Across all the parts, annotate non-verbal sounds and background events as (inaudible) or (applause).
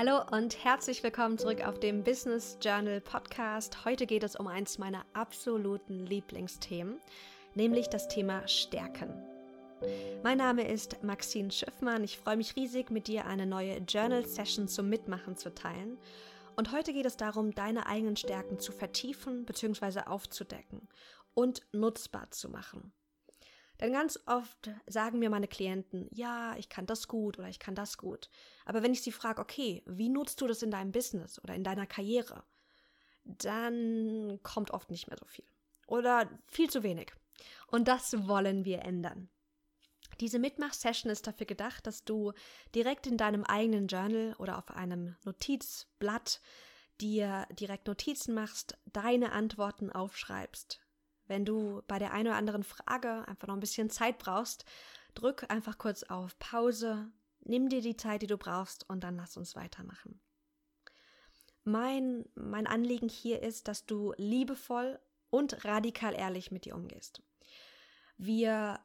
Hallo und herzlich willkommen zurück auf dem Business Journal Podcast. Heute geht es um eins meiner absoluten Lieblingsthemen, nämlich das Thema Stärken. Mein Name ist Maxine Schiffmann. Ich freue mich riesig, mit dir eine neue Journal Session zum Mitmachen zu teilen. Und heute geht es darum, deine eigenen Stärken zu vertiefen bzw. aufzudecken und nutzbar zu machen. Denn ganz oft sagen mir meine Klienten, ja, ich kann das gut oder ich kann das gut. Aber wenn ich sie frage, okay, wie nutzt du das in deinem Business oder in deiner Karriere, dann kommt oft nicht mehr so viel. Oder viel zu wenig. Und das wollen wir ändern. Diese Mitmach-Session ist dafür gedacht, dass du direkt in deinem eigenen Journal oder auf einem Notizblatt dir direkt Notizen machst, deine Antworten aufschreibst, wenn du bei der einen oder anderen Frage einfach noch ein bisschen Zeit brauchst, drück einfach kurz auf Pause, nimm dir die Zeit, die du brauchst und dann lass uns weitermachen. Mein, mein Anliegen hier ist, dass du liebevoll und radikal ehrlich mit dir umgehst. Wir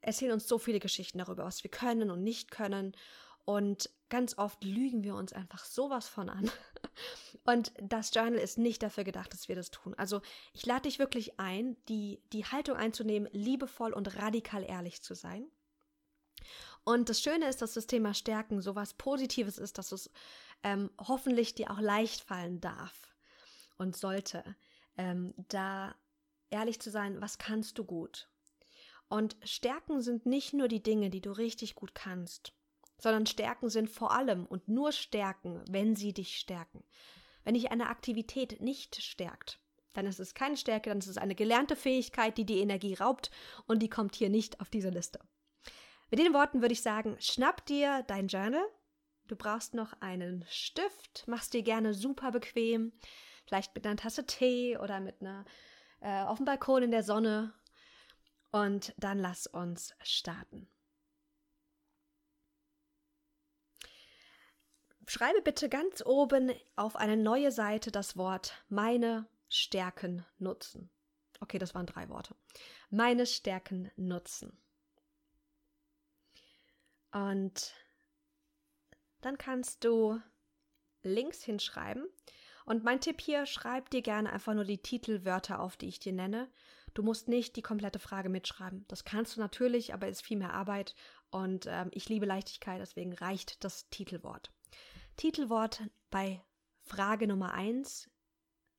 erzählen uns so viele Geschichten darüber, was wir können und nicht können und ganz oft lügen wir uns einfach sowas von an. (laughs) Und das Journal ist nicht dafür gedacht, dass wir das tun. Also ich lade dich wirklich ein, die, die Haltung einzunehmen, liebevoll und radikal ehrlich zu sein. Und das Schöne ist, dass das Thema Stärken so was Positives ist, dass es ähm, hoffentlich dir auch leicht fallen darf und sollte, ähm, da ehrlich zu sein, was kannst du gut? Und Stärken sind nicht nur die Dinge, die du richtig gut kannst sondern Stärken sind vor allem und nur Stärken, wenn sie dich stärken. Wenn dich eine Aktivität nicht stärkt, dann ist es keine Stärke, dann ist es eine gelernte Fähigkeit, die die Energie raubt und die kommt hier nicht auf diese Liste. Mit den Worten würde ich sagen, schnapp dir dein Journal. Du brauchst noch einen Stift, machst dir gerne super bequem, vielleicht mit einer Tasse Tee oder mit einer äh, auf dem Balkon in der Sonne. Und dann lass uns starten. Schreibe bitte ganz oben auf eine neue Seite das Wort meine Stärken nutzen. Okay, das waren drei Worte. Meine Stärken nutzen. Und dann kannst du links hinschreiben. Und mein Tipp hier, schreib dir gerne einfach nur die Titelwörter auf, die ich dir nenne. Du musst nicht die komplette Frage mitschreiben. Das kannst du natürlich, aber ist viel mehr Arbeit. Und ähm, ich liebe Leichtigkeit, deswegen reicht das Titelwort. Titelwort bei Frage Nummer 1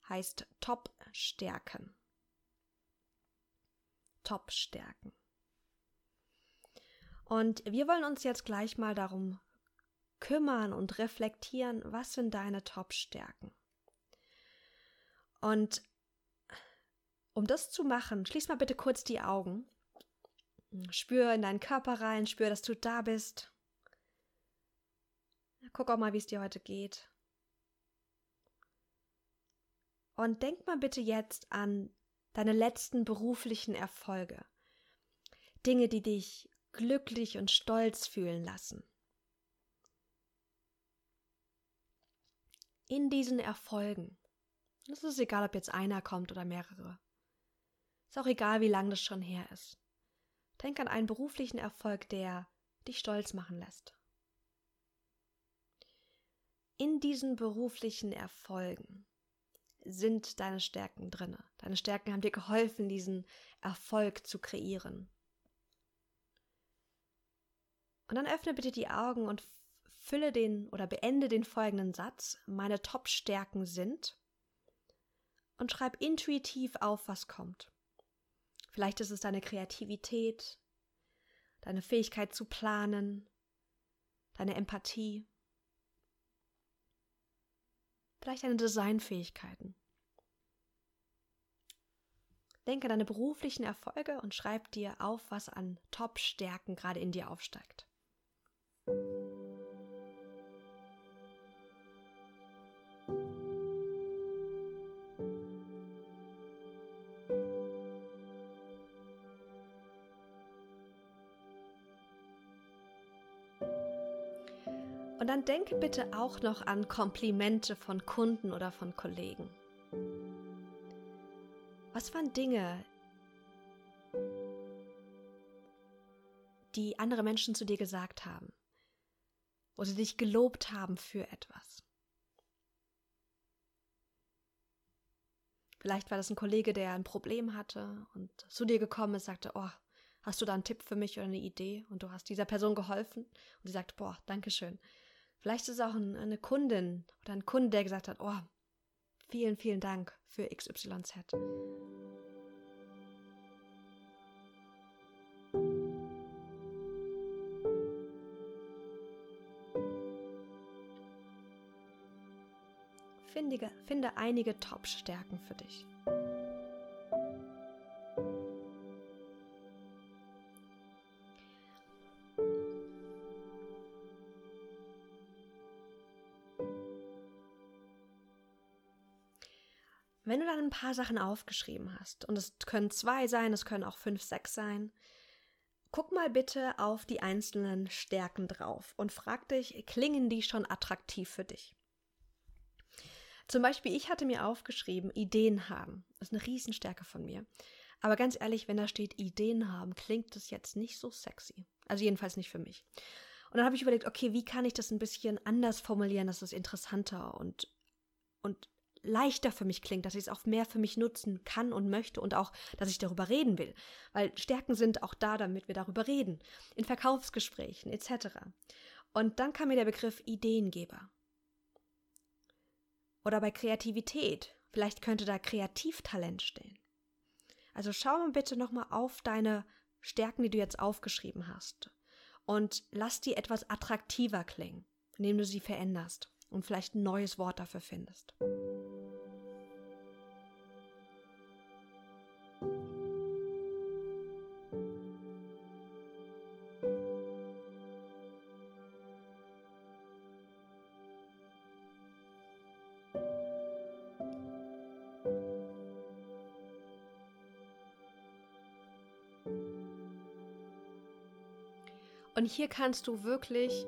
heißt Top-Stärken. Top-Stärken. Und wir wollen uns jetzt gleich mal darum kümmern und reflektieren, was sind deine Top-Stärken. Und um das zu machen, schließ mal bitte kurz die Augen. Spür in deinen Körper rein, spür, dass du da bist. Guck auch mal, wie es dir heute geht. Und denk mal bitte jetzt an deine letzten beruflichen Erfolge. Dinge, die dich glücklich und stolz fühlen lassen. In diesen Erfolgen, es ist egal, ob jetzt einer kommt oder mehrere, ist auch egal, wie lang das schon her ist. Denk an einen beruflichen Erfolg, der dich stolz machen lässt in diesen beruflichen Erfolgen sind deine Stärken drinne. Deine Stärken haben dir geholfen, diesen Erfolg zu kreieren. Und dann öffne bitte die Augen und fülle den oder beende den folgenden Satz. Meine Top-Stärken sind und schreib intuitiv auf, was kommt. Vielleicht ist es deine Kreativität, deine Fähigkeit zu planen, deine Empathie, vielleicht deine Designfähigkeiten. Denke deine beruflichen Erfolge und schreib dir auf, was an Top-Stärken gerade in dir aufsteigt. Dann denke bitte auch noch an Komplimente von Kunden oder von Kollegen. Was waren Dinge, die andere Menschen zu dir gesagt haben? sie dich gelobt haben für etwas. Vielleicht war das ein Kollege, der ein Problem hatte und zu dir gekommen ist, sagte, oh, hast du da einen Tipp für mich oder eine Idee? Und du hast dieser Person geholfen und sie sagt, boah, danke schön. Vielleicht ist es auch eine Kundin oder ein Kunde, der gesagt hat, oh, vielen, vielen Dank für XYZ. Finde, finde einige Top-Stärken für dich. Wenn du dann ein paar Sachen aufgeschrieben hast, und es können zwei sein, es können auch fünf, sechs sein, guck mal bitte auf die einzelnen Stärken drauf und frag dich, klingen die schon attraktiv für dich? Zum Beispiel, ich hatte mir aufgeschrieben, Ideen haben. Das ist eine Riesenstärke von mir. Aber ganz ehrlich, wenn da steht Ideen haben, klingt das jetzt nicht so sexy. Also jedenfalls nicht für mich. Und dann habe ich überlegt, okay, wie kann ich das ein bisschen anders formulieren, dass es interessanter und, und leichter für mich klingt, dass ich es auch mehr für mich nutzen kann und möchte und auch, dass ich darüber reden will. Weil Stärken sind auch da, damit wir darüber reden. In Verkaufsgesprächen etc. Und dann kam mir der Begriff Ideengeber. Oder bei Kreativität. Vielleicht könnte da Kreativtalent stehen. Also schau mal bitte nochmal auf deine Stärken, die du jetzt aufgeschrieben hast. Und lass die etwas attraktiver klingen, indem du sie veränderst und vielleicht ein neues Wort dafür findest. Und hier kannst du wirklich,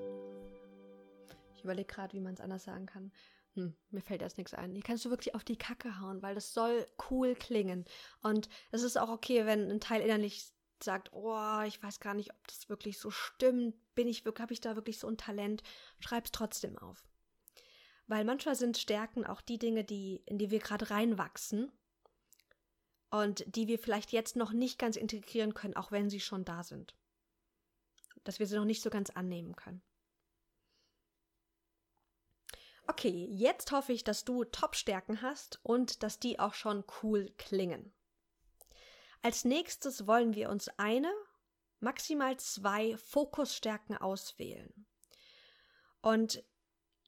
ich überlege gerade, wie man es anders sagen kann. Hm, mir fällt erst nichts ein. Hier kannst du wirklich auf die Kacke hauen, weil das soll cool klingen. Und es ist auch okay, wenn ein Teil innerlich sagt, oh, ich weiß gar nicht, ob das wirklich so stimmt. Bin ich wirklich, habe ich da wirklich so ein Talent? Schreib's trotzdem auf. Weil manchmal sind Stärken auch die Dinge, die, in die wir gerade reinwachsen und die wir vielleicht jetzt noch nicht ganz integrieren können, auch wenn sie schon da sind dass wir sie noch nicht so ganz annehmen können. Okay, jetzt hoffe ich, dass du Top-Stärken hast und dass die auch schon cool klingen. Als nächstes wollen wir uns eine, maximal zwei Fokusstärken auswählen. Und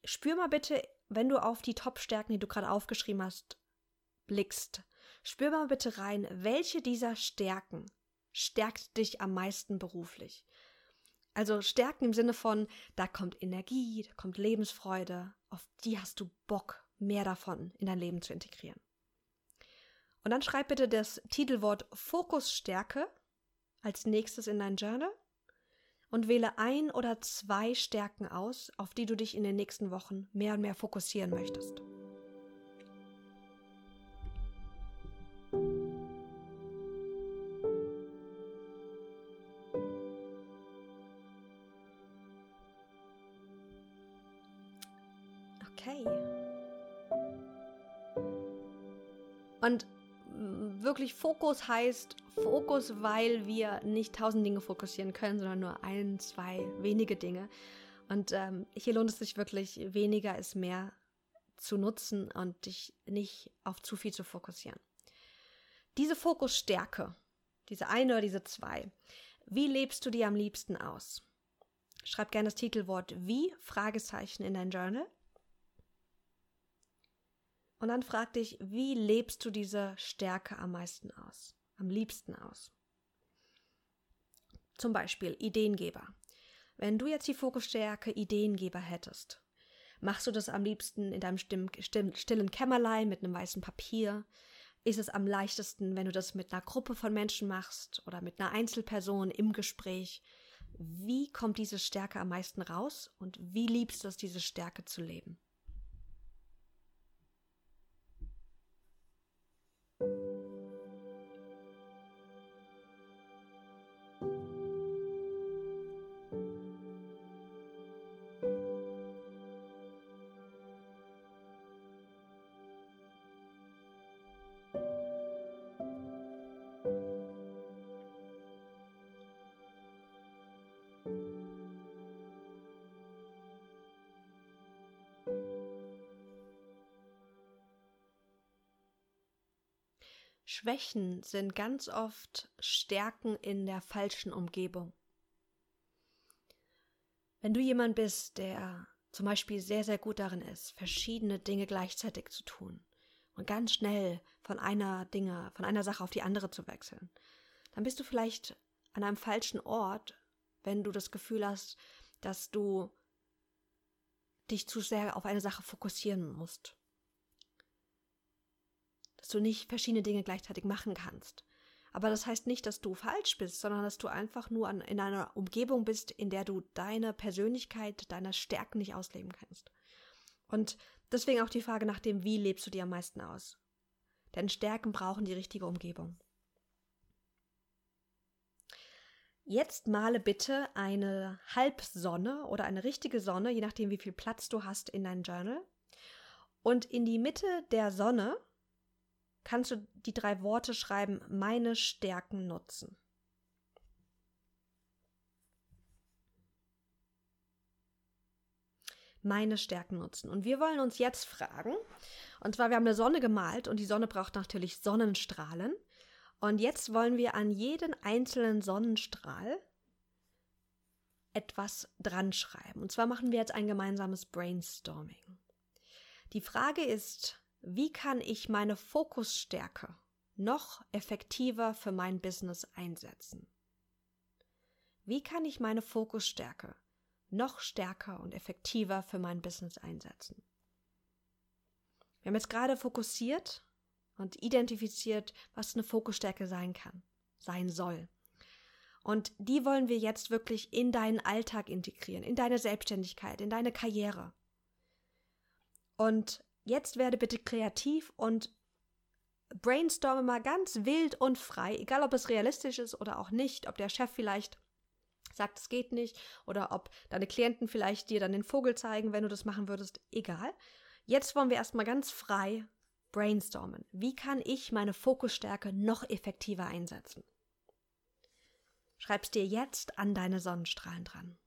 spür mal bitte, wenn du auf die Top-Stärken, die du gerade aufgeschrieben hast, blickst, spür mal bitte rein, welche dieser Stärken stärkt dich am meisten beruflich. Also Stärken im Sinne von, da kommt Energie, da kommt Lebensfreude, auf die hast du Bock, mehr davon in dein Leben zu integrieren. Und dann schreib bitte das Titelwort Fokusstärke als nächstes in dein Journal und wähle ein oder zwei Stärken aus, auf die du dich in den nächsten Wochen mehr und mehr fokussieren möchtest. Und wirklich Fokus heißt Fokus, weil wir nicht tausend Dinge fokussieren können, sondern nur ein, zwei wenige Dinge. Und ähm, hier lohnt es sich wirklich, weniger ist mehr zu nutzen und dich nicht auf zu viel zu fokussieren. Diese Fokusstärke, diese eine oder diese zwei, wie lebst du die am liebsten aus? Schreib gerne das Titelwort wie Fragezeichen in dein Journal und dann frag dich, wie lebst du diese Stärke am meisten aus, am liebsten aus? Zum Beispiel Ideengeber. Wenn du jetzt die Fokusstärke Ideengeber hättest, machst du das am liebsten in deinem stillen Kämmerlein mit einem weißen Papier? Ist es am leichtesten, wenn du das mit einer Gruppe von Menschen machst oder mit einer Einzelperson im Gespräch? Wie kommt diese Stärke am meisten raus und wie liebst du es, diese Stärke zu leben? Schwächen sind ganz oft Stärken in der falschen Umgebung. Wenn du jemand bist, der zum Beispiel sehr, sehr gut darin ist, verschiedene Dinge gleichzeitig zu tun und ganz schnell von einer Dinge, von einer Sache auf die andere zu wechseln, dann bist du vielleicht an einem falschen Ort, wenn du das Gefühl hast, dass du dich zu sehr auf eine Sache fokussieren musst. Dass du nicht verschiedene Dinge gleichzeitig machen kannst. Aber das heißt nicht, dass du falsch bist, sondern dass du einfach nur an, in einer Umgebung bist, in der du deine Persönlichkeit, deine Stärken nicht ausleben kannst. Und deswegen auch die Frage nach dem, wie lebst du dir am meisten aus? Denn Stärken brauchen die richtige Umgebung. Jetzt male bitte eine Halbsonne oder eine richtige Sonne, je nachdem, wie viel Platz du hast in dein Journal. Und in die Mitte der Sonne kannst du die drei Worte schreiben, meine Stärken nutzen. Meine Stärken nutzen. Und wir wollen uns jetzt fragen, und zwar, wir haben eine Sonne gemalt und die Sonne braucht natürlich Sonnenstrahlen. Und jetzt wollen wir an jeden einzelnen Sonnenstrahl etwas dran schreiben. Und zwar machen wir jetzt ein gemeinsames Brainstorming. Die Frage ist, wie kann ich meine Fokusstärke noch effektiver für mein Business einsetzen? Wie kann ich meine Fokusstärke noch stärker und effektiver für mein Business einsetzen? Wir haben jetzt gerade fokussiert und identifiziert, was eine Fokusstärke sein kann, sein soll. Und die wollen wir jetzt wirklich in deinen Alltag integrieren, in deine Selbstständigkeit, in deine Karriere. Und jetzt werde bitte kreativ und brainstorme mal ganz wild und frei, egal ob es realistisch ist oder auch nicht, ob der Chef vielleicht sagt, es geht nicht, oder ob deine Klienten vielleicht dir dann den Vogel zeigen, wenn du das machen würdest, egal. Jetzt wollen wir erstmal ganz frei brainstormen. Wie kann ich meine Fokusstärke noch effektiver einsetzen? Schreib's dir jetzt an deine Sonnenstrahlen dran.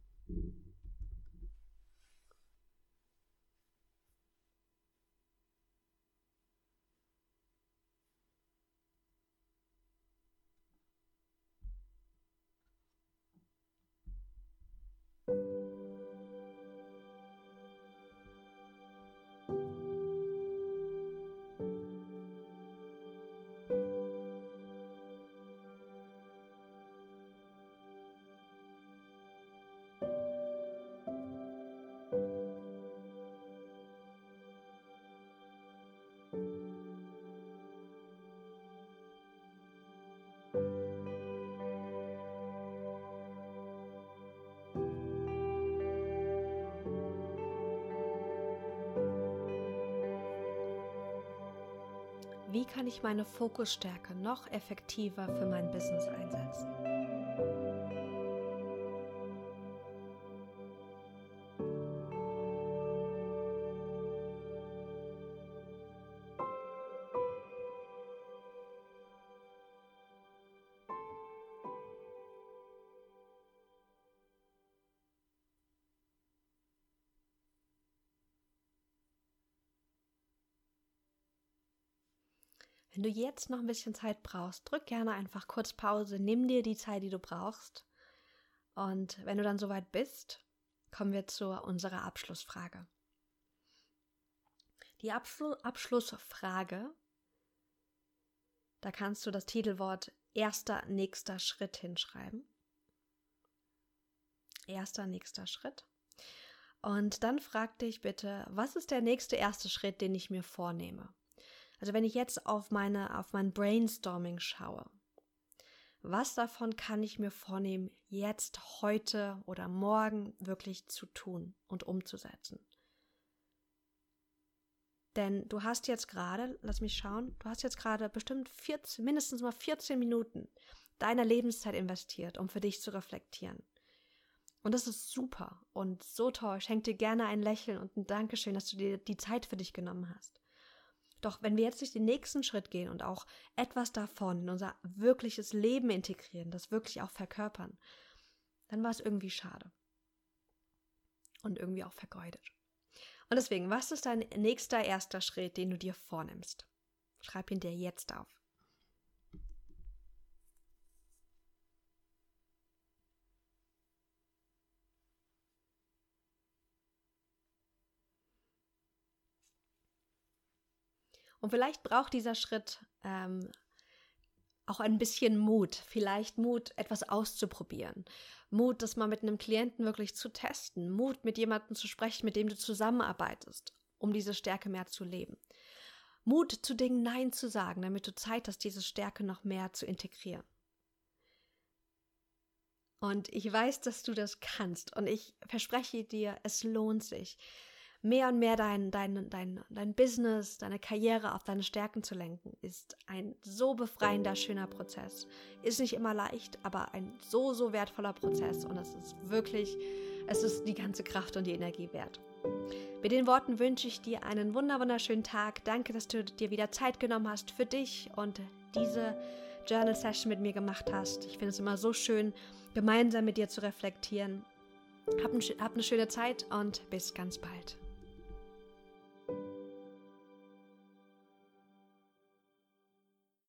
Wie kann ich meine Fokusstärke noch effektiver für mein Business einsetzen? Wenn du jetzt noch ein bisschen Zeit brauchst, drück gerne einfach kurz Pause, nimm dir die Zeit, die du brauchst. Und wenn du dann soweit bist, kommen wir zu unserer Abschlussfrage. Die Abschlu Abschlussfrage, da kannst du das Titelwort erster nächster Schritt hinschreiben. Erster nächster Schritt. Und dann frag dich bitte, was ist der nächste erste Schritt, den ich mir vornehme? Also wenn ich jetzt auf meine, auf mein Brainstorming schaue, was davon kann ich mir vornehmen, jetzt, heute oder morgen wirklich zu tun und umzusetzen? Denn du hast jetzt gerade, lass mich schauen, du hast jetzt gerade bestimmt 14, mindestens mal 14 Minuten deiner Lebenszeit investiert, um für dich zu reflektieren. Und das ist super und so toll. Ich schenke dir gerne ein Lächeln und ein Dankeschön, dass du dir die Zeit für dich genommen hast. Doch wenn wir jetzt nicht den nächsten Schritt gehen und auch etwas davon in unser wirkliches Leben integrieren, das wirklich auch verkörpern, dann war es irgendwie schade. Und irgendwie auch vergeudet. Und deswegen, was ist dein nächster erster Schritt, den du dir vornimmst? Schreib ihn dir jetzt auf. Und vielleicht braucht dieser Schritt ähm, auch ein bisschen Mut, vielleicht Mut, etwas auszuprobieren. Mut, das mal mit einem Klienten wirklich zu testen. Mut, mit jemandem zu sprechen, mit dem du zusammenarbeitest, um diese Stärke mehr zu leben. Mut, zu Dingen Nein zu sagen, damit du Zeit hast, diese Stärke noch mehr zu integrieren. Und ich weiß, dass du das kannst. Und ich verspreche dir, es lohnt sich mehr und mehr dein, dein, dein, dein Business, deine Karriere auf deine Stärken zu lenken, ist ein so befreiender, schöner Prozess. Ist nicht immer leicht, aber ein so, so wertvoller Prozess und es ist wirklich, es ist die ganze Kraft und die Energie wert. Mit den Worten wünsche ich dir einen wunderschönen Tag. Danke, dass du dir wieder Zeit genommen hast für dich und diese Journal Session mit mir gemacht hast. Ich finde es immer so schön, gemeinsam mit dir zu reflektieren. Hab, ein, hab eine schöne Zeit und bis ganz bald.